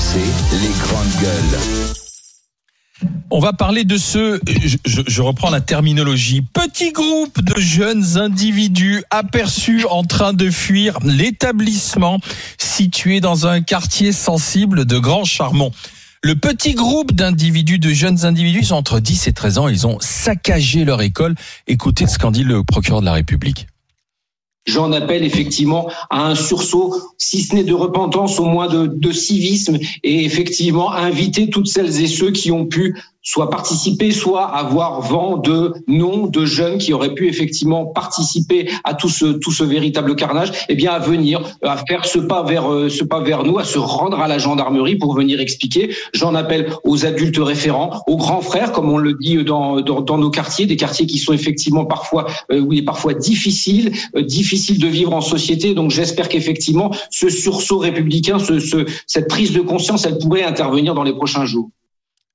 RMC, les grandes gueules. On va parler de ce, je, reprends la terminologie, petit groupe de jeunes individus aperçus en train de fuir l'établissement situé dans un quartier sensible de Grand Charmont. Le petit groupe d'individus, de jeunes individus, entre 10 et 13 ans. Ils ont saccagé leur école. Écoutez ce qu'en dit le procureur de la République. J'en appelle effectivement à un sursaut, si ce n'est de repentance, au moins de, civisme, et effectivement inviter toutes celles et ceux qui ont pu soit participer, soit avoir vent de noms de jeunes qui auraient pu effectivement participer à tout ce tout ce véritable carnage, eh bien à venir, à faire ce pas vers euh, nous, à se rendre à la gendarmerie pour venir expliquer. J'en appelle aux adultes référents, aux grands frères, comme on le dit dans nos quartiers, des quartiers qui sont effectivement parfois euh, oui parfois difficiles, euh, difficiles de vivre en société. Donc j'espère qu'effectivement ce sursaut républicain, ce, ce cette prise de conscience, elle pourrait intervenir dans les prochains jours.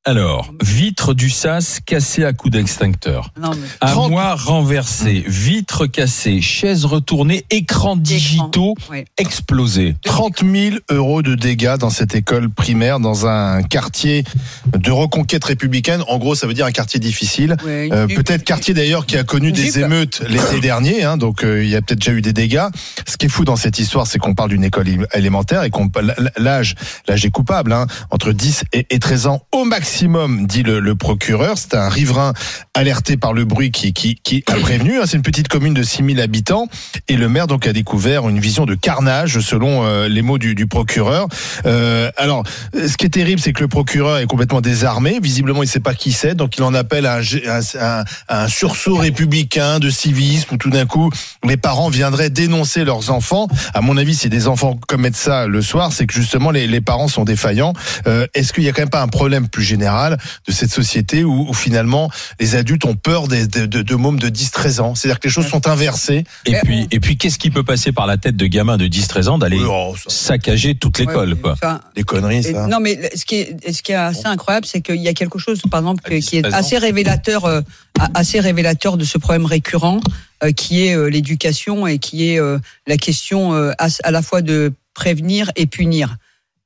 Alors, vitre du sas cassée à coups d'extincteur. Armoire renversée, vitres cassées, chaises retournées, écrans digitaux ouais. explosés. 30 000 euros de dégâts dans cette école primaire, dans un quartier de reconquête républicaine. En gros, ça veut dire un quartier difficile. Euh, peut-être quartier d'ailleurs qui a connu des jupe. émeutes l'été dernier, hein, donc euh, il y a peut-être déjà eu des dégâts. Ce qui est fou dans cette histoire, c'est qu'on parle d'une école élémentaire et qu'on l'âge, l'âge est coupable, hein, entre 10 et, et 13 ans au maximum, dit le, procureur. C'est un riverain alerté par le bruit qui, a prévenu. hein. C'est une petite commune de 6000 habitants et le maire donc a découvert une vision de carnage selon euh, les mots du, procureur. Euh, alors, ce qui est terrible, c'est que le procureur est complètement désarmé. Visiblement, il ne sait pas qui c'est, donc il en appelle à un, sursaut républicain de civisme où tout d'un coup les parents viendraient dénoncer leurs enfants. À mon avis, si des enfants commettent ça le soir, c'est que justement les, parents sont défaillants. Euh, Est-ce qu'il y a quand même pas un problème plus général de cette société où, où finalement les adultes ont peur des, de, de, de mômes de 10-13 ans C'est-à-dire que les choses sont inversées. Et puis, et puis, qu'est-ce qui peut passer par la tête de gamin de 10-13 ans d'aller Oh, saccager toute l'école, Ouais, quoi? enfin, des conneries, et- ça. non, mais ce qui est, ce qui est assez incroyable, c'est qu'il y a quelque chose, par exemple, que- qui est 10-13 ans. assez révélateur, euh, assez révélateur de ce problème récurrent, euh, qui est euh, l'éducation et qui est euh, la question euh, à, à la fois de prévenir et punir.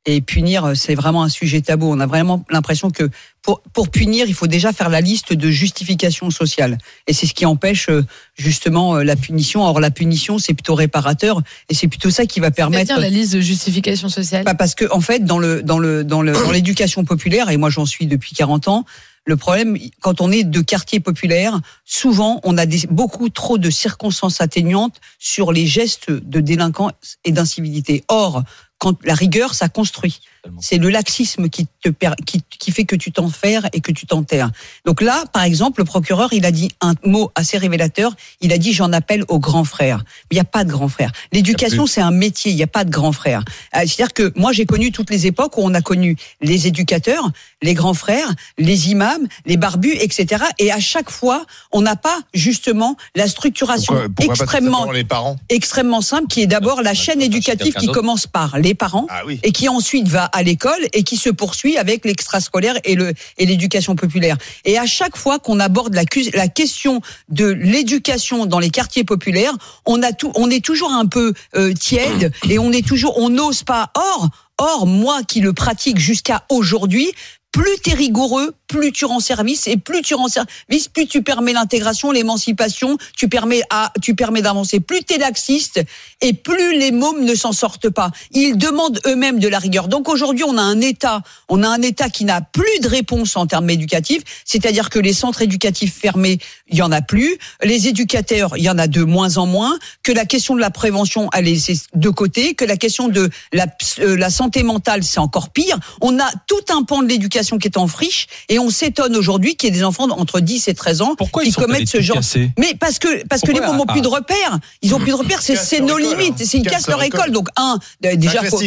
Et punir, euh, c'est vraiment un sujet tabou. On a vraiment l'impression que pour, pour punir, il faut déjà faire la liste de justifications sociales. Et c'est ce qui empêche euh, justement euh, la punition. Or, la punition, c'est plutôt réparateur, et c'est plutôt ça qui va permettre. La liste de justification sociale. Bah, parce que en fait dans le dans le dans le dans l'éducation populaire et moi j'en suis depuis 40 ans le problème, quand on est de quartier populaire, souvent on a des, beaucoup trop de circonstances atténuantes sur les gestes de délinquance et d'incivilité. Or, quand la rigueur, ça construit. C'est le laxisme qui te qui, qui fait que tu t'enferres et que tu t'enterres. Donc là, par exemple, le procureur, il a dit un mot assez révélateur. Il a dit j'en appelle aux grands frères. Mais il n'y a pas de grands frères. L'éducation, c'est un métier. Il n'y a pas de grands frères. Euh, C'est-à-dire que moi, j'ai connu toutes les époques où on a connu les éducateurs, les grands frères, les imams, les barbus, etc. Et à chaque fois, on n'a pas justement la structuration Pourquoi, pourquoi extrêmement simplement les parents? extrêmement simple qui est d'abord la chaîne éducative qui commence par les parents Ah oui. et qui ensuite va à l'école et qui se poursuit avec l'extrascolaire et le et l'éducation populaire. Et à chaque fois qu'on aborde la question de l'éducation dans les quartiers populaires, on a tout, on est toujours un peu euh, tiède et on est toujours, on n'ose pas. Or, or moi qui le pratique jusqu'à aujourd'hui. Plus t'es rigoureux, plus tu rends service et plus tu rends service, plus tu permets l'intégration, l'émancipation, tu permets à, tu permets d'avancer. Plus t'es laxiste et plus les mômes ne s'en sortent pas. Ils demandent eux-mêmes de la rigueur. Donc aujourd'hui, on a un État, on a un État qui n'a plus de réponse en termes éducatifs, c'est-à-dire que les centres éducatifs fermés, il y en a plus, les éducateurs, il y en a de moins en moins, que la question de la prévention, elle est de côté, que la question de euh, la santé mentale, c'est encore pire. On a tout un pan de l'éducation qui est en friche et on s'étonne aujourd'hui qu'il y ait des enfants entre 10 et 13 ans Pourquoi qui ils commettent ce genre casser? Mais parce que parce que les mômes ont ah, plus de repères, ils ont plus de repères, c'est Ils nos limites, c'est ils Ils cassent leur école. Donc un euh, déjà faut-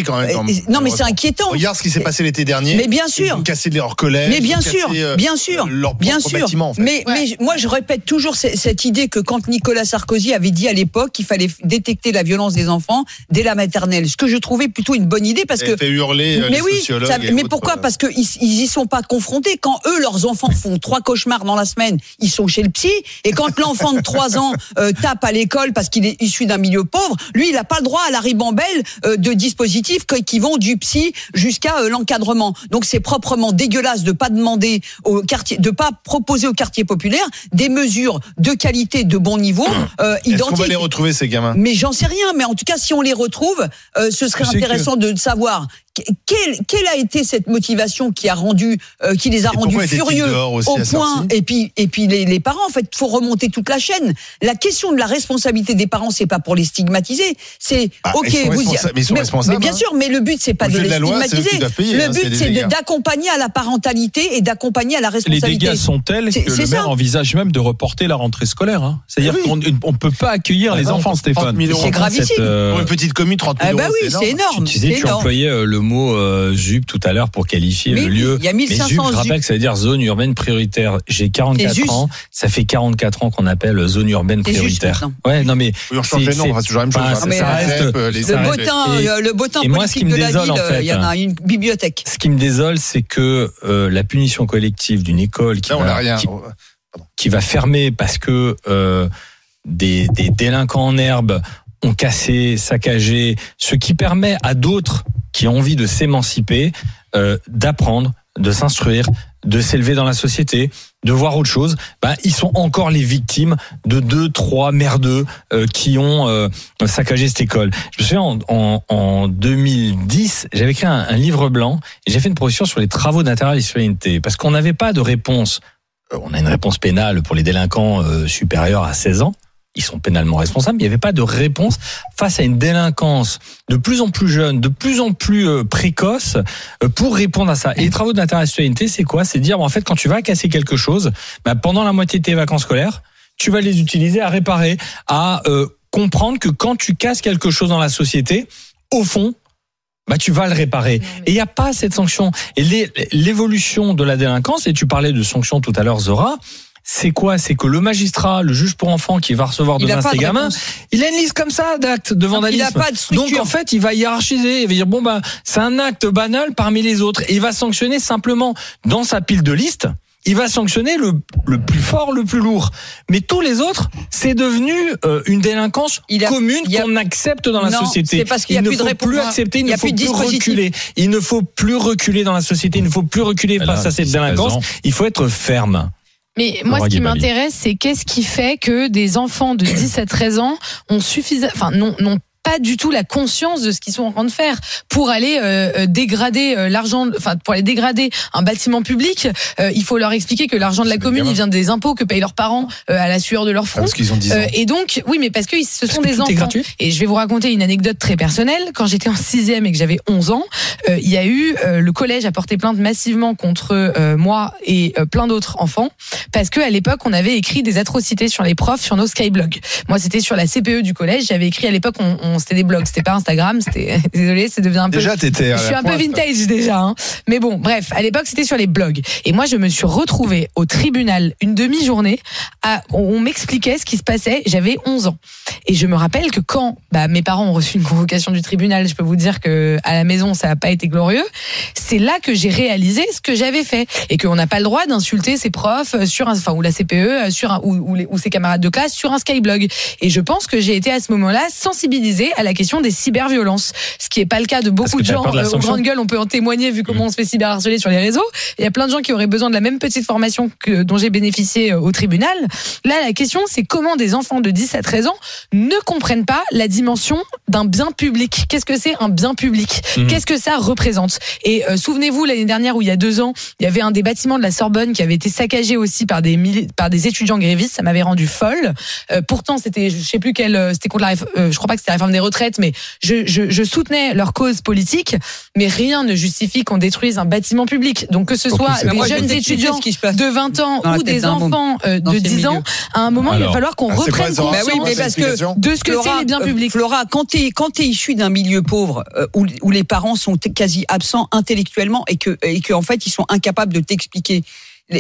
non mais c'est inquiétant. Regarde ce qui s'est passé l'été dernier. Mais bien Ils sûr. ont cassé leur collège. Mais bien ils ont sûr, euh, bien sûr, leur bien sûr. bâtiment, en fait. Mais, moi, je répète toujours ce- cette idée que quand Nicolas Sarkozy avait dit à l'époque qu'il fallait détecter la violence des enfants dès la maternelle, ce que je trouvais plutôt une bonne idée parce que fait hurler euh, mais oui, mais pourquoi? Parce qu'ils ils y sont pas confrontés. Quand eux, leurs enfants font trois cauchemars dans la semaine, ils sont chez le psy. Et quand l'enfant de 3 ans euh, tape à l'école parce qu'il est issu d'un milieu pauvre, lui, il n'a pas le droit à la ribambelle euh, de dispositifs qui vont du psy jusqu'à euh, l'encadrement. Donc c'est proprement dégueulasse de pas demander au quartier, de pas proposer au quartier populaire des mesures de qualité, de bon niveau, euh, Est-ce qu'on va identiques. les retrouver ces gamins? Mais j'en sais rien. Mais en tout cas, si on les retrouve, euh, ce serait intéressant de savoir quelle, quelle a été cette motivation qui a rendu, euh, qui les a Et rendus furieux au point. Et puis, et puis les, les parents, en fait, faut remonter toute la chaîne. La question de la responsabilité des parents, c'est pas pour les stigmatiser. C'est Bah, ok, ils sont vous y- mais ils sont mais, responsables, mais bien hein. sûr, mais le but c'est pas de les de loi, stigmatiser. payer, hein, le a but c'est d'accompagner à la parentalité et d'accompagner à la Les responsabilité. dégâts sont tels que le maire ça. envisage même de reporter la rentrée scolaire. hein. C'est-à-dire Ah oui. qu'on on peut pas accueillir Ah les non, enfants, 30 Stéphane. 000 euros. C'est gravissime. Euh, Pour une petite commune, 30 000 Ah bah euros, oui, c'est énorme. Tu employais euh, le mot euh, ZUP tout à l'heure pour qualifier le oui, lieu. il y a Mais 1500 ZUP, je ZUP. rappelle que ça veut dire zone urbaine prioritaire. J'ai C'est 44 juste. ans, ça fait 44 ans qu'on appelle zone urbaine juste prioritaire. maintenant. Ouais, non mais Oui, on change les C'est- noms, toujours la même chose. Enfin, ça- Les ça reste- CEP, euh, les Le reste- botin, Et- euh, le botin et moi, ce qui me de la désole, ville, en euh, fait, il y en a une bibliothèque. ce qui me désole, c'est que euh, la punition collective d'une école qui Là, on va- n'a rien. qui- qui va fermer parce que euh, des, des délinquants en herbe ont cassé, saccagé, ce qui permet à d'autres qui ont envie de s'émanciper euh, d'apprendre, de s'instruire, de s'élever dans la société, de voir autre chose. Ben, ils sont encore les victimes de deux, trois merdeux euh, qui ont euh, saccagé cette école. Je me souviens en, en, en 2010, j'avais écrit un, un livre blanc et j'ai fait une proposition sur les travaux d'intérêt et citoyenneté parce qu'on n'avait pas de réponse euh, on a une réponse pénale pour les délinquants euh, supérieurs à 16 ans. Ils sont pénalement responsables. Il n'y avait pas de réponse face à une délinquance de plus en plus jeune, de plus en plus euh, précoce, euh, pour répondre à ça. Et les travaux de citoyenneté, c'est quoi? C'est dire, bon, en fait, quand tu vas casser quelque chose, bah, pendant la moitié de tes vacances scolaires, tu vas les utiliser à réparer, à euh, comprendre que quand tu casses quelque chose dans la société, au fond, bah tu vas le réparer. Et il n'y a pas cette sanction. Et l'évolution de la délinquance, et tu parlais de sanctions tout à l'heure, Zora, c'est quoi? C'est que le magistrat, le juge pour enfants qui va recevoir Il a demain ses de gamins, réponse. il a une liste comme ça d'actes de Il vandalisme. n'a pas de structure. Donc en fait, il va hiérarchiser, il va dire bon bah c'est un acte banal parmi les autres et il va sanctionner simplement dans sa pile de liste. Il va sanctionner le, le plus fort, le plus lourd. Mais tous les autres, c'est devenu euh, une délinquance Il a- commune il a- qu'on accepte dans la Non, société. c'est parce a il ne plus faut plus accepter, il, Il ne a faut plus reculer. Il ne faut plus reculer dans la société, il ne faut plus reculer face a à cette 17 délinquance. Il faut être ferme. Mais moi, ce qui m'intéresse, c'est qu'est-ce qui fait que des enfants de 10 à 13 ans ont suffisamment, enfin, non, non pas du tout la conscience de ce qu'ils sont en train de faire pour aller euh, euh, dégrader euh, l'argent, enfin pour aller dégrader un bâtiment public. euh, il faut leur expliquer que l'argent de la commune, il vient des impôts que payent leurs parents euh, à la sueur de leur Ah, front. Parce qu'ils ont 10 ans. Euh, et donc, oui, mais parce que ce sont des enfants. gratuit Et je vais vous raconter une anecdote très personnelle. Quand j'étais en sixième et que j'avais 11 ans, euh, il y a eu euh, le collège a porté plainte massivement contre euh, moi et plein d'autres enfants parce que à l'époque on avait écrit des atrocités sur les profs sur nos skyblogs. Moi, c'était sur la CPE du collège. J'avais écrit à l'époque, on, on- c'était des blogs, c'était pas Instagram. C'était désolé, c'est devenu un peu Déjà, t'étais. je suis un peu vintage déjà, hein. mais bon, bref, à l'époque c'était sur les blogs. Et moi je me suis retrouvée au tribunal une demi-journée. À, on m'expliquait ce qui se passait. J'avais 11 ans et je me rappelle que quand bah, mes parents ont reçu une convocation du tribunal, je peux vous dire que à la maison ça n'a pas été glorieux. C'est là que j'ai réalisé ce que j'avais fait et qu'on n'a pas le droit d'insulter ses profs sur un, enfin ou la CPE sur un, ou, ou, les- ou ses camarades de classe sur un skyblog. Et je pense que j'ai été à ce moment-là sensibilisée à la question des cyberviolences, ce qui est pas le cas de beaucoup de gens de euh, aux grandes gueules. On peut en témoigner vu comment on se fait cyberharceler sur les réseaux. Il y a plein de gens qui auraient besoin de la même petite formation que dont j'ai bénéficié euh, au tribunal. Là, la question, c'est comment des enfants de 10 à 13 ans ne comprennent pas la dimension d'un bien public. Qu'est-ce que c'est un bien public? Mhm. Qu'est-ce que ça représente? Et euh, souvenez-vous l'année dernière où il y a deux ans, il y avait un des bâtiments de la Sorbonne qui avait été saccagé aussi par des par des étudiants grévistes. Ça m'avait rendu folle. Euh, pourtant, c'était je sais plus euh, c'était contre la, euh, je crois pas que c'était la réforme des retraites, mais je, je, je soutenais leur cause politique. Mais rien ne justifie qu'on détruise un bâtiment public. Donc que ce soit des jeunes étudiants de 20 ans ou des enfants euh, de ces 10 ans, à un moment, il va falloir qu'on Ah, reprenne conscience Bah oui, mais parce que de ce que c'est les biens euh, publics. Flora, quand t'es quand t'es issu d'un milieu pauvre euh, où, où les parents sont quasi absents intellectuellement et que et que en fait ils sont incapables de t'expliquer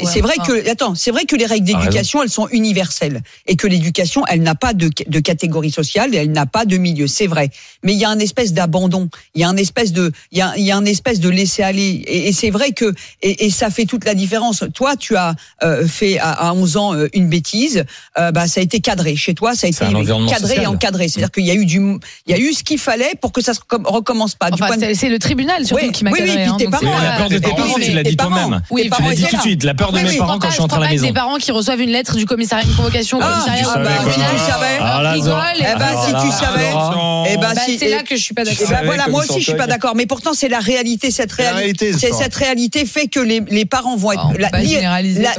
Ouais, c'est vrai enfin. que attends, c'est vrai que les règles d'éducation, elles sont universelles et que l'éducation, elle n'a pas de, de catégorie sociale et elle n'a pas de milieu. C'est vrai, mais il y a un espèce d'abandon, il y a un espèce de, il y a, il y a un espèce de laisser aller et, et c'est vrai que et, et ça fait toute la différence. Toi, tu as euh, fait à, à 11 ans euh, une bêtise, euh, bah ça a été cadré chez toi, ça a été cadré et encadré. C'est-à-dire qu'il y a eu du, il y a eu ce qu'il fallait pour que ça se recom- recommence pas. Enfin, de- c'est le tribunal surtout Oui, qui m'a oui, oui, cadré. puis hein, tes donc parents, c'est- Oui, la peur de tes tes parents, tu l'as dit toi-même. Oui, tu l'as dit tout de suite. La peur de Oui, mes oui. parents quand je suis à la maison. des parents qui reçoivent une lettre du commissariat, une convocation au Ah, commissariat. tu Ah, bah, Tu savais. Ah, rigole, Zora. et Eh ben, bah, si tu savais. Eh ben, bah, si- c'est là que je suis pas Eh d'accord. ben voilà, moi aussi je suis pas d'accord, mais pourtant c'est la réalité, cette réalité, cette réalité fait que les, les parents vont être. Ah,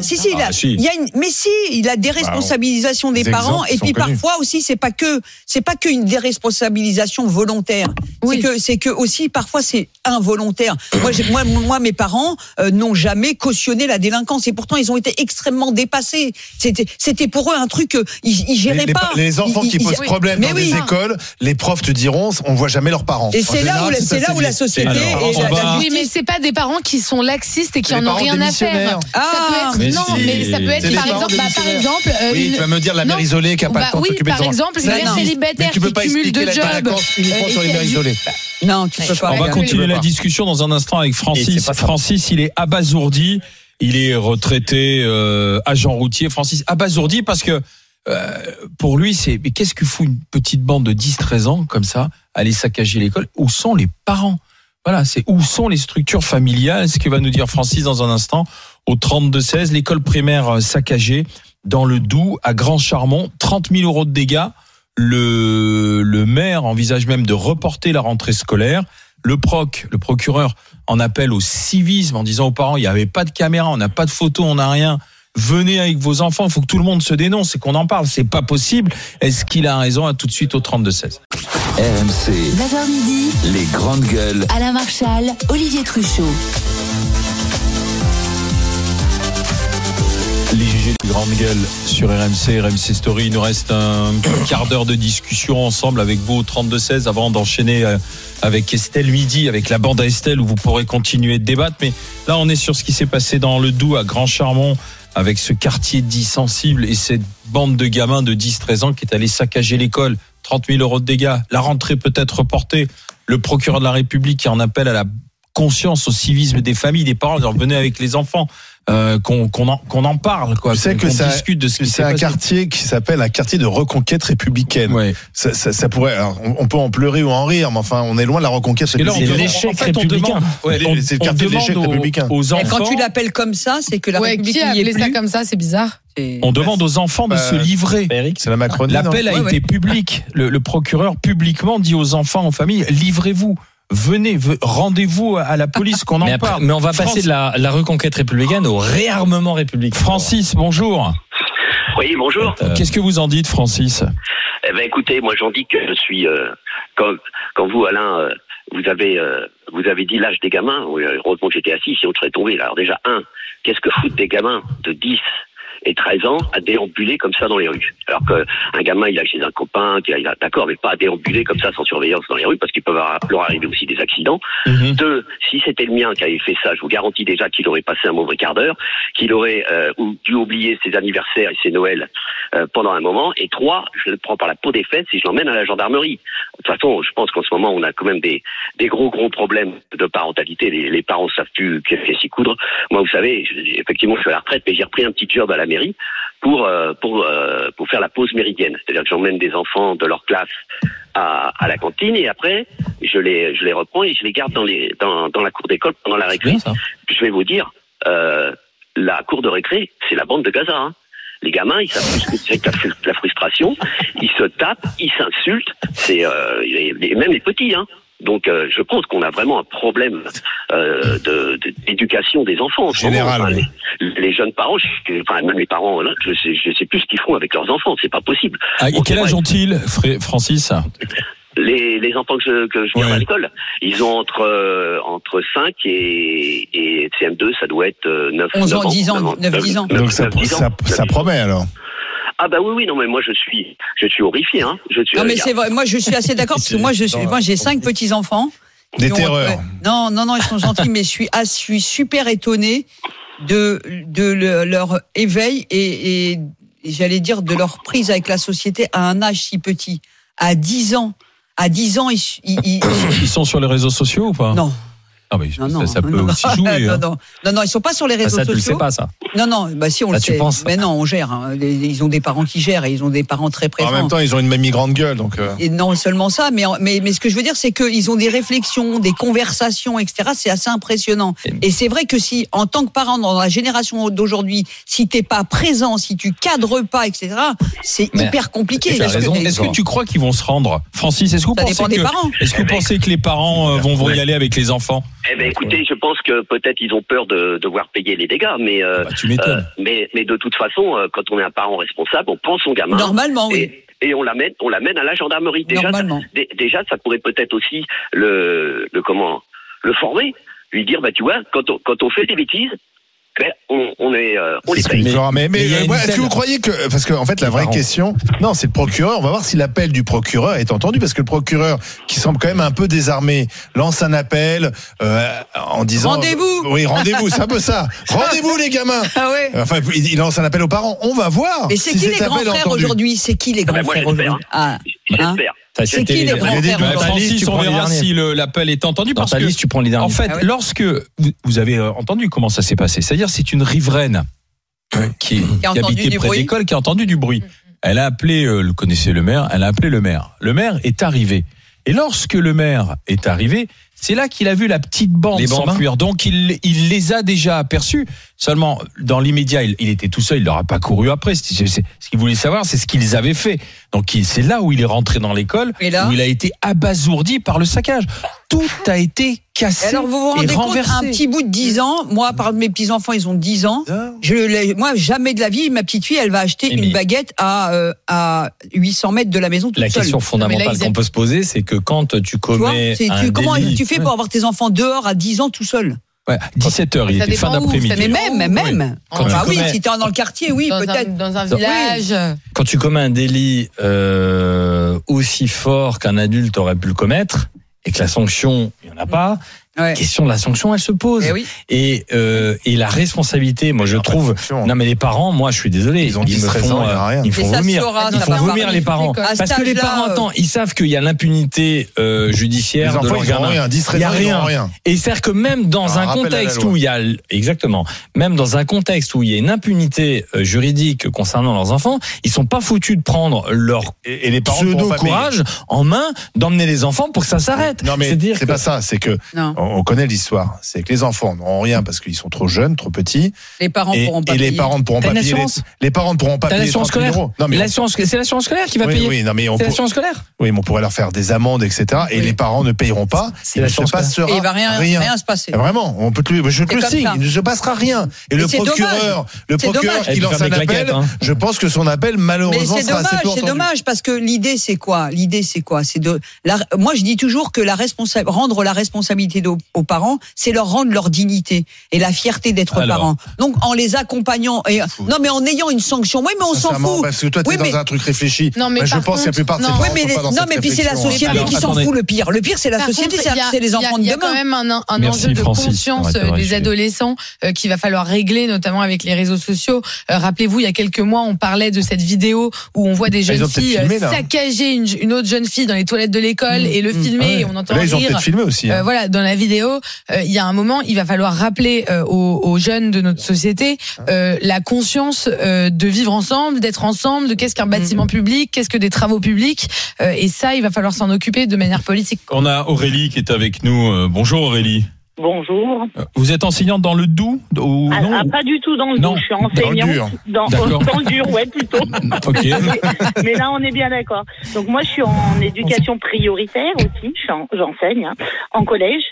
si si, Ah, il y a une, mais si, il a déresponsabilisation des des parents et puis connus. parfois aussi c'est pas que c'est pas qu'une déresponsabilisation volontaire, Oui. c'est que c'est que aussi parfois c'est involontaire. Moi moi mes parents euh, n'ont jamais cautionné la délinquance et pourtant ils ont été extrêmement dépassés. C'était c'était pour eux un truc que ils, géraient Les, les- pas. les enfants Ils- qui ils- posent problème Mais dans oui. des écoles, les profs te diront, on voit jamais leurs parents. Et c'est là où général, la- ça, c'est là c'est où la dit. société Alors, et la, Oui, mais c'est pas des parents qui sont laxistes et qui C'est en les ont rien à faire. missionnaires. ça peut Ah, être mais non, si. mais ça peut être les par exemple, bah, par exemple, euh, Oui, une- tu vas me dire la mère Non. isolée qui a pas Bah le temps de oui, s'occuper par des enfants. exemple, une mère célibataire qui pas cumule deux jobs. uniquement sur les mères isolées. Non, tu peux pas. On va continuer la discussion dans un instant avec Francis. Francis, il est abasourdi. Il est retraité euh, agent routier. Francis abasourdi parce que euh, pour lui, c'est mais qu'est-ce que fout une petite bande de 10-13 ans comme ça aller saccager l'école? Où sont les parents? Voilà, c'est où sont les structures familiales? Ce que va nous dire Francis dans un instant. Au 32-16, l'école primaire euh, saccagée dans le Doubs à Grand Charmont, 30 000 euros de dégâts. Le, le maire envisage même de reporter la rentrée scolaire. Le proc, le procureur, en appelle au civisme en disant aux parents, il n'y avait pas de caméra, on n'a pas de photo, on n'a rien. Venez avec vos enfants, il faut que tout le monde se dénonce et qu'on en parle. C'est pas possible. Est-ce qu'il a raison à tout de suite au 32-16 RMC, 9h midi, les grandes gueules. Alain Marchal, Olivier Truchot. Grande gueule sur RMC, RMC Story. Il nous reste un quart d'heure de discussion ensemble avec vous au 32-16 avant d'enchaîner euh, avec Estelle Midi, avec la bande à Estelle où vous pourrez continuer de débattre. Mais là, on est sur ce qui s'est passé dans le Doubs à Grand Charmont avec ce quartier dit sensible et cette bande de gamins de 10-13 ans qui est allé saccager l'école. 30 000 euros de dégâts. La rentrée peut être reportée. Le procureur de la République qui en appelle à la conscience, au civisme des familles, des parents, leur venez avec les enfants, euh, qu'on qu'on en, qu'on en parle, quoi. Tu sais que ça- discute de ce C'est un passé. quartier qui s'appelle un quartier de reconquête républicaine. Ouais. Ça, ça- ça pourrait, alors, on, peut en pleurer ou en rire, mais enfin, on est loin de la reconquête C'est républicaine. demande- l'échec républicain. ouais, c'est le quartier de l'échec républicain. Aux Et quand tu l'appelles comme ça, c'est que la Ouais, République qui a n'y est appelé ça comme ça C'est bizarre. C'est- on demande aux enfants de Bah, se livrer. Eric, C'est la Macronie. L'appel a Ouais, été public. Le, le procureur publiquement dit aux enfants, aux familles, livrez-vous. Venez, ve- rendez-vous à la police qu'on en mais, après- parle. mais on va passer de la, la reconquête républicaine au réarmement républicain. Francis, bonjour. Oui, bonjour. Euh, Qu'est-ce que vous en dites, Francis? Eh ben, écoutez, moi j'en dis que je suis euh, quand, quand vous, Alain, euh, vous avez euh, vous avez dit l'âge des gamins. Oui, heureusement que j'étais assis, sinon je serais tombé. là. Alors déjà, un, qu'est-ce que foutent des gamins de 10 et 13 ans à déambuler comme ça dans les rues Alors qu'un gamin, il a chez un copain, il a- d'accord, mais pas à déambuler comme ça sans surveillance dans les rues, parce qu'il peut avoir- leur arriver aussi des accidents. Mhm. Deux, si c'était le mien qui avait fait ça, je vous garantis déjà qu'il aurait passé un mauvais quart d'heure, qu'il aurait euh, dû oublier ses anniversaires et ses Noëls euh, pendant un moment. Et trois, je le prends par la peau des fesses et je l'emmène à la gendarmerie. De toute façon, je pense qu'en ce moment, on a quand même des, des gros, gros problèmes de parentalité. Les, les parents savent plus qu'est-ce qu'est s'y coudre. Moi, vous savez, effectivement, je suis à la retraite, mais j'ai repris un petit job à la mairie pour, euh, pour, euh, pour faire la pause méridienne. C'est-à-dire que j'emmène des enfants de leur classe à, à la cantine et après, je les, je les reprends et je les garde dans, les, dans, dans la cour d'école pendant la récré. Je vais vous dire, euh, la cour de récré, c'est la bande de Gaza. hein. Les gamins, ils c'est que la, fru- la frustration. Ils se tapent, ils s'insultent. C'est euh, même les petits. Hein. Donc, euh, je pense qu'on a vraiment un problème euh, de- de- d'éducation des enfants. en moment. Général, Enfin, oui. les, les jeunes parents, je- enfin même les parents, là, je sais, je sais plus ce qu'ils font avec leurs enfants. C'est pas possible. Ah, et Quel âge ont-ils, Fré- Francis? Les, les enfants que je, que je Ouais. à l'école, ils ont entre euh, entre 5 et, et CM2, ça doit être euh, 9, 11 9 ans, 10 ans, 9, 10 ans. Donc ça, 9, 10 ans. ça, ça promet alors. Ah bah oui oui non mais moi je suis je suis horrifié hein. Je suis Non mais c'est vrai, moi je suis assez d'accord parce que moi je suis, moi j'ai cinq petits enfants. Des ont- terreurs. Non non non ils sont gentils mais je suis ah, je suis super étonné de, de le- leur éveil et, et- et j'allais dire de leur prise avec la société à un âge si petit. À 10 ans. À 10 ans, ils, ils- ils- Ils sont sur les réseaux sociaux ou pas? Non, Ah oui, non, ça, non, ça peut non, aussi jouer. non, hein. non, non, non, ils sont pas sur les Ah, réseaux ça, tu le sais sociaux. pas, ça. Non, non, bah si on Ah, le tu sait. penses? Mais non, on gère. hein. Ils ont des parents qui gèrent et ils ont des parents très présents. En même temps, ils ont une mamie grande gueule, donc. euh, Et non seulement ça, mais, mais, mais ce que je veux dire, c'est qu'ils ont des réflexions, des conversations, etc. C'est assez impressionnant. Et c'est vrai que si, en tant que parent dans la génération d'aujourd'hui, si t'es pas présent, si tu cadres pas, etc., c'est hyper compliqué. Est-ce que, tu crois qu'ils vont se rendre? Francis, est-ce que vous Ça pensez que, parents. est-ce que vous pensez que les parents euh, vont, vont y aller avec les enfants? Eh ben, écoutez, je pense que peut-être ils ont peur de devoir payer les dégâts, mais euh, Bah, Tu euh, mais mais de toute façon, euh, quand on est un parent responsable, on prend son gamin Normalement, oui. et, et on l'amène on l'amène à la gendarmerie. Déjà, Normalement. ça, dé- déjà, ça pourrait peut-être aussi le le comment le former, lui dire bah tu vois quand on quand on fait des bêtises, on, on est euh, on c'est les paye. Mais, mais, mais euh, est-ce que vous croyez que parce que en fait la vraie question non c'est le procureur on va voir si l'appel du procureur est entendu parce que le procureur qui semble quand même un peu désarmé lance un appel euh, en disant Rendez-vous. Oui rendez-vous c'est un peu ça. Rendez-vous les gamins. Ah ouais. enfin il il lance un appel aux parents. On va voir Mais c'est si qui les grands est frères aujourd'hui? C'est qui les grands ben, moi, frères j'espère, aujourd'hui? Ah, hein? J'espère. C'est qui les les- tu on prends les verra derniers. si l'appel est entendu Dans parce ta que liste, tu prends les derniers. En fait, Ah lorsque vous- avez euh, entendu comment ça s'est passé, c'est-à-dire c'est une riveraine qui, habitait près d'école qui a entendu du bruit. Elle a appelé, euh, le connaissez le maire, elle a appelé le maire. Le maire est arrivé. Et lorsque le maire est arrivé, c'est là qu'il a vu la petite bande Les bandes. s'enfuir. Donc il, il les a déjà aperçus. Seulement, dans l'immédiat, il, il était tout seul, il leur a pas couru après. C'est- c'est- c'est- ce qu'il voulait savoir, c'est ce qu'ils avaient fait. Donc il- c'est là où il est rentré dans l'école, Et là où il a été abasourdi par le saccage. Tout a été cassé Et alors, vous vous rendez compte, un petit bout de 10 ans, moi, par mes petits-enfants, ils ont 10 ans. Je, l'ai- moi, jamais de la vie, ma petite fille, elle va acheter Mais- une baguette à, euh, à 800 mètres de la maison toute La seule. question fondamentale qu'on peut se poser, c'est que quand tu Tu vois, commets c'est- un tu- comment délit, tu fais pour avoir tes enfants dehors à 10 ans tout seul Ouais, 17h, il était fin d'après-midi. Mais même, où. même. Quand bah tu oui, commets- si t'es dans le quartier, oui, dans, un, peut-être. dans un Oui. village. quand tu commets un délit euh, aussi fort qu'un adulte aurait pu le commettre et que la sanction, il n'y en a pas, Ouais. la question de la sanction, elle se pose. Eh oui. Et, euh, et la responsabilité, moi je trouve. Non mais les parents, moi je suis désolé, Ils ont me 10, 13 font, ans, il y a euh, rien. Ils me font vomir. Ils font vomir les parents. Parce que les parents, attends, ils savent qu'il y a l'impunité euh, judiciaire les de enfants leur ils ont gamin. rien 10 Il 13 y a ils rien. Et c'est-à-dire que même dans Un contexte où il y a exactement, même dans un contexte où il y a une impunité euh, juridique concernant leurs enfants, ils sont pas foutus de prendre leur et, et les parents pourront pseudo courage en main d'emmener les enfants pour que ça s'arrête. Non mais c'est que- pas ça, c'est que Non. On on connaît l'histoire. C'est que les enfants n'auront rien parce qu'ils sont trop jeunes, trop petits, Les parents et, pourront pas et les parents ne pourront pas payer. Les, les parents ne pourront pas payer l'assurance 30 000 scolaire. Non mais L'assurance- c'est l'assurance scolaire qui va oui, payer. oui, non mais on, C'est pour- l'assurance scolaire. oui, mais on pourrait leur faire des amendes, etc. Et Oui. les parents ne payeront pas. C'est Il ne se passera Et il va rien, rien. se passer. Vraiment, on peut le, je le signe, ça. il ne se passera rien. Et Mais le procureur, le procureur qui lance un appel, hein. je pense que son appel Mais malheureusement c'est sera assez dommage, peu c'est dommage parce que l'idée c'est quoi? L'idée c'est quoi? C'est de moi je dis toujours que la rendre la responsabilité aux, aux parents, c'est leur rendre leur dignité et la fierté d'être parents. Donc en les accompagnant et non mais en ayant une sanction. Oui mais on s'en fout. Parce que toi, tu es Oui, dans mais- un truc réfléchi. Non, mais je pense que la contre, plupart de ces parents Oui, mais sont les- pas dans non mais puis c'est la réflexion. société Alors, qui s'en fout le pire. Le pire c'est la Par société, c'est y a- les y a- enfants de Il y a demain. quand même un, un Merci, enjeu de Francis. conscience Ouais, euh, des adolescents euh, qu'il va falloir régler, notamment avec les réseaux sociaux. Euh, Rappelez-vous, il y a quelques mois, on parlait de cette vidéo où on voit des Ah, jeunes filles euh, saccager une, autre jeune fille dans les toilettes de l'école et le filmer Ah et on entend Là, ils ont rire. peut-être filmé aussi. hein. Voilà, dans la vidéo, euh, il y a un moment, il va falloir rappeler euh, aux, aux jeunes de notre société euh, la conscience euh, de vivre ensemble, d'être ensemble, de qu'est-ce qu'un bâtiment public, qu'est-ce que des travaux publics, euh, et ça, il va falloir s'en occuper de manière politique. On a Aurélie qui est avec nous. Euh, bonjour Aurélie. Bonjour. Vous êtes enseignante dans le Doubs ou Ah, non ah, pas du tout dans le dos, je suis dans le enseignante. dur. Dans, dans le dur, ouais, plutôt. Ok. Mais là, on est bien d'accord. Donc, moi, je suis en éducation prioritaire aussi. J'enseigne hein, en collège.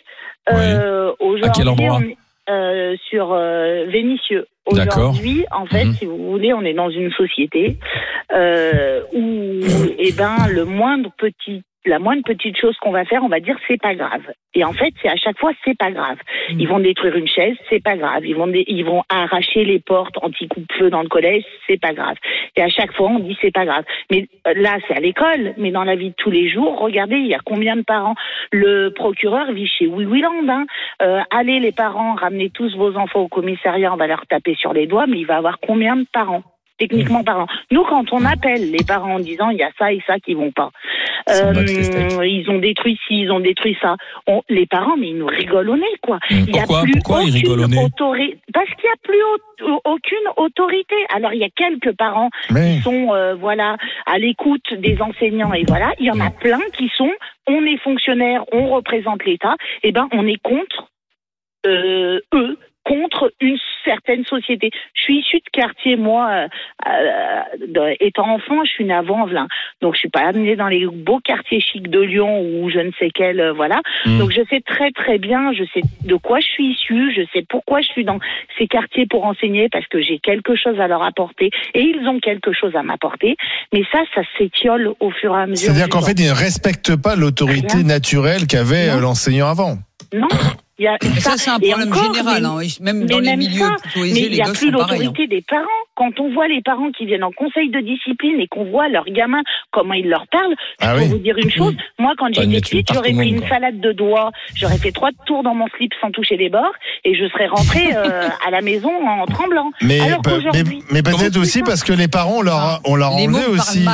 Euh, À quel aujourd'hui, endroit on est, euh, Sur euh. D'accord. Aujourd'hui, en fait, Mhm. si vous voulez, on est dans une société euh, où, eh ben, le moindre petit la moindre petite chose qu'on va faire, on va dire c'est pas grave. Et en fait, c'est à chaque fois c'est pas grave. Ils vont détruire une chaise, c'est pas grave. Ils vont ils vont arracher les portes anti-coupe-feu dans le collège, c'est pas grave. Et à chaque fois, on dit c'est pas grave. Mais euh, là, c'est à l'école, mais dans la vie de tous les jours, regardez, il y a combien de parents? Le procureur vit chez Wiwiland. Hein. Euh, allez, les parents, ramenez tous vos enfants au commissariat, on va leur taper sur les doigts, mais il va avoir combien de parents? Techniquement parents. Nous, quand on appelle les parents en disant il y a ça et ça qui vont pas, Ils euh, ils ont détruit ci, ils ont détruit ça. On- les parents, mais ils nous rigolent au nez, quoi. Il y a Pourquoi plus Pourquoi ils rigolent au nez autori- Parce qu'il n'y a plus au- aucune autorité. Alors, il y a quelques parents Mais qui sont euh, voilà à l'écoute des enseignants et voilà il y en a plein qui sont on est fonctionnaire on représente l'État et ben on est contre euh, eux contre une certaine société. Je suis issue de quartier, moi, euh, euh, étant enfant, je suis née à Vanvelin. Donc, je suis pas amenée dans les beaux quartiers chics de Lyon ou je ne sais quel, euh, voilà. Mm. Donc, je sais très, très bien, je sais de quoi je suis issue, je sais pourquoi je suis dans ces quartiers pour enseigner parce que j'ai quelque chose à leur apporter et ils ont quelque chose à m'apporter. Mais ça, ça s'étiole au fur et à mesure. c'est-à-dire qu'en fait, ils ne respectent pas l'autorité naturelle qu'avait euh, l'enseignant avant. Non. Il y a Mais ça, c'est un problème encore, général. mais- hein. Même dans les même milieux ça, plutôt Mais il n'y a plus hein. l'autorité des parents. Quand on voit les parents qui viennent en conseil de discipline et qu'on voit leurs gamins, comment ils leur parlent, je Ah peux oui. vous dire une chose. Moi, quand j'étais petite, j'aurais pris une quoi. salade de doigts, j'aurais fait trois tours dans mon slip sans toucher les bords et je serais rentrée euh, à la maison en tremblant. Mais, Alors bah, mais, qu'aujourd'hui, mais peut-être aussi parce que les parents, on leur a, on leur a mots enlevé aussi.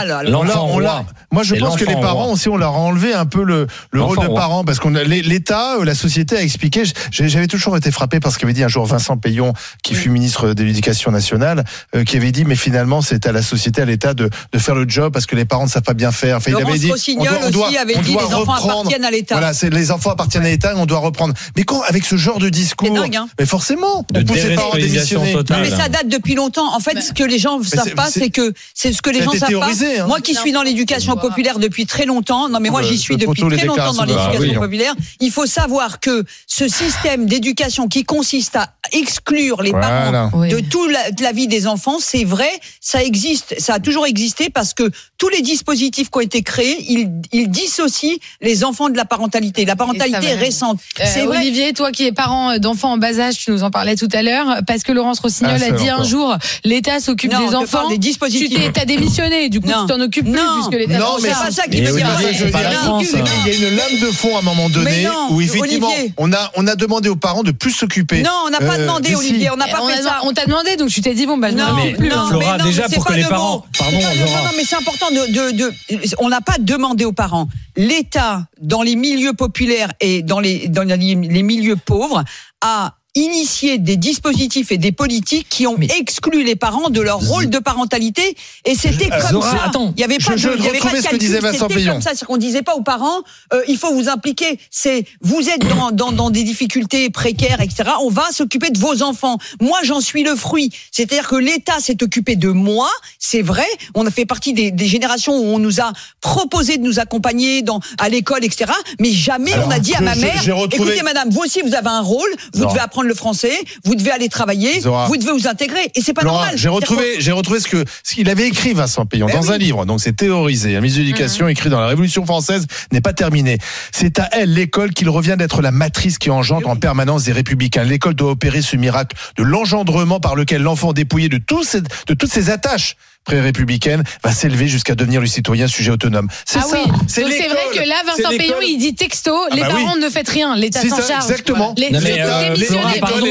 moi, je pense que les parents aussi, on leur a enlevé un peu le, le rôle de roi. parent parce qu'on l'État, euh, la société a expliqué. J'avais toujours été frappé par ce qu'avait dit un jour Vincent Payon, qui fut ministre de l'Éducation nationale, euh, qui avait dit mais finalement c'est à la société, à l'État de, de faire le job parce que les parents ne savent pas bien faire. Enfin, il avait dit on doit- on doit- aussi avait on dit doit les enfants reprendre- appartiennent à l'État. Voilà, c'est les enfants appartiennent à l'État et on doit reprendre. Mais quand avec ce genre de discours, C'est dingue, hein. mais forcément, De on pousse les parents à démissionner. totale. Mais ça date depuis longtemps. En fait, ce que les gens ne savent pas, c'est- que c'est ce que les gens savent pas. hein. Moi qui suis dans l'éducation populaire depuis très longtemps, non mais moi j'y suis depuis très longtemps dans l'éducation Ah oui. populaire, il faut savoir que ce système d'éducation qui consiste à exclure les Voilà. parents Oui. de toute la, de la vie des enfants, c'est vrai, ça existe, ça a toujours existé parce que tous les dispositifs qui ont été créés, ils, ils dissocient les enfants de la parentalité. La parentalité est récente. Euh, c'est vrai. Olivier, toi qui es parent d'enfants en bas âge, tu nous en parlais tout à l'heure, parce que Laurence Rossignol Ah, a dit un jour, l'État s'occupe des enfants. des Tu dispositifs. t'es, t'as démissionné, du coup Non. tu t'en occupes plus Non. puisque l'État. Non, mais c'est pas ça qui veut dire. hein. Il y a une lame de fond à un moment donné où effectivement on a on a demandé aux parents de plus s'occuper. Non, on n'a pas Euh, demandé. Olivier, on n'a pas on, fait a- ça. on t'a demandé, donc tu t'es dit, bon, bah, je Non, non, Flora, mais non, déjà, mais c'est pour que pas les le parents- pardon, pas- non, non, mais c'est important de, de, de- on n'a pas demandé aux parents. L'État, dans les milieux populaires et dans les, dans les les milieux pauvres, a initié des dispositifs et des politiques qui ont exclu les parents de leur rôle de parentalité et c'était Euh, comme Zora, ça. attends. il y avait Je- pas de, je y avait pas de ce que calcul, disait Vincent c'était comme ça, c'est qu'on disait pas aux parents, euh, il faut vous impliquer. C'est vous êtes dans, dans, dans des difficultés précaires, etc. On va s'occuper de vos enfants. Moi, j'en suis le fruit. C'est-à-dire que l'État s'est occupé de moi. C'est vrai. On a fait partie des, des générations où on nous a proposé de nous accompagner dans à l'école, etc. Mais jamais Alors, on a dit à je- ma je- mère écoutez, madame, vous aussi, vous avez un rôle. Vous Zora. devez apprendre le français. Vous devez aller travailler. Zora. Vous devez vous intégrer. Et c'est pas Laura, normal. j'ai retrouvé, j'ai retrouvé ce que ce qu'il avait écrit Vincent Payon Ben dans oui. un livre. Donc c'est théorisé. Un ministre de l'Éducation écrit dans la Révolution française n'est pas terminé. C'est à elle l'école qu'il revient d'être la matrice qui engendre en permanence des républicains. L'école doit opérer ce miracle de l'engendrement par lequel l'enfant dépouillé de ses- de toutes ses attaches pré-républicaines va s'élever jusqu'à devenir le citoyen sujet autonome. C'est Ah ça. oui, C'est donc c'est l'école. vrai que là, Vincent. Payon, il dit texto, les bah oui. parents ne faites rien, l'État C'est s'en ça, charge. exactement. Les, Non, mais, euh, Flora, pardon.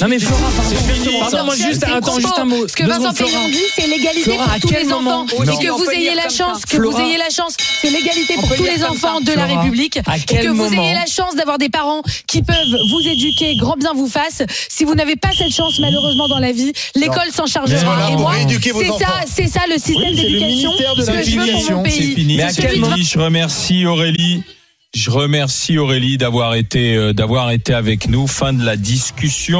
Non mais Flora, Justement, pardon, juste, attends, juste un mot. Ce que Vincent. Payon dit, c'est l'égalité pour à tous les enfants. Et que vous ayez la chance, que vous ayez la chance, c'est l'égalité pour tous les enfants de la. République. Et que vous ayez la chance d'avoir des parents qui peuvent vous éduquer, grand bien vous fasse. Si vous n'avez pas cette chance, malheureusement, dans la vie, l'école s'en chargera. Et moi, c'est ça, enfants. C'est ça le système Oui, c'est d'éducation ministère de que je veux pour filiation, mon C'est pays. fini. Mais à C'est quel moment Je remercie Aurélie. Je remercie Aurélie d'avoir été euh, d'avoir été avec nous. Fin de la discussion.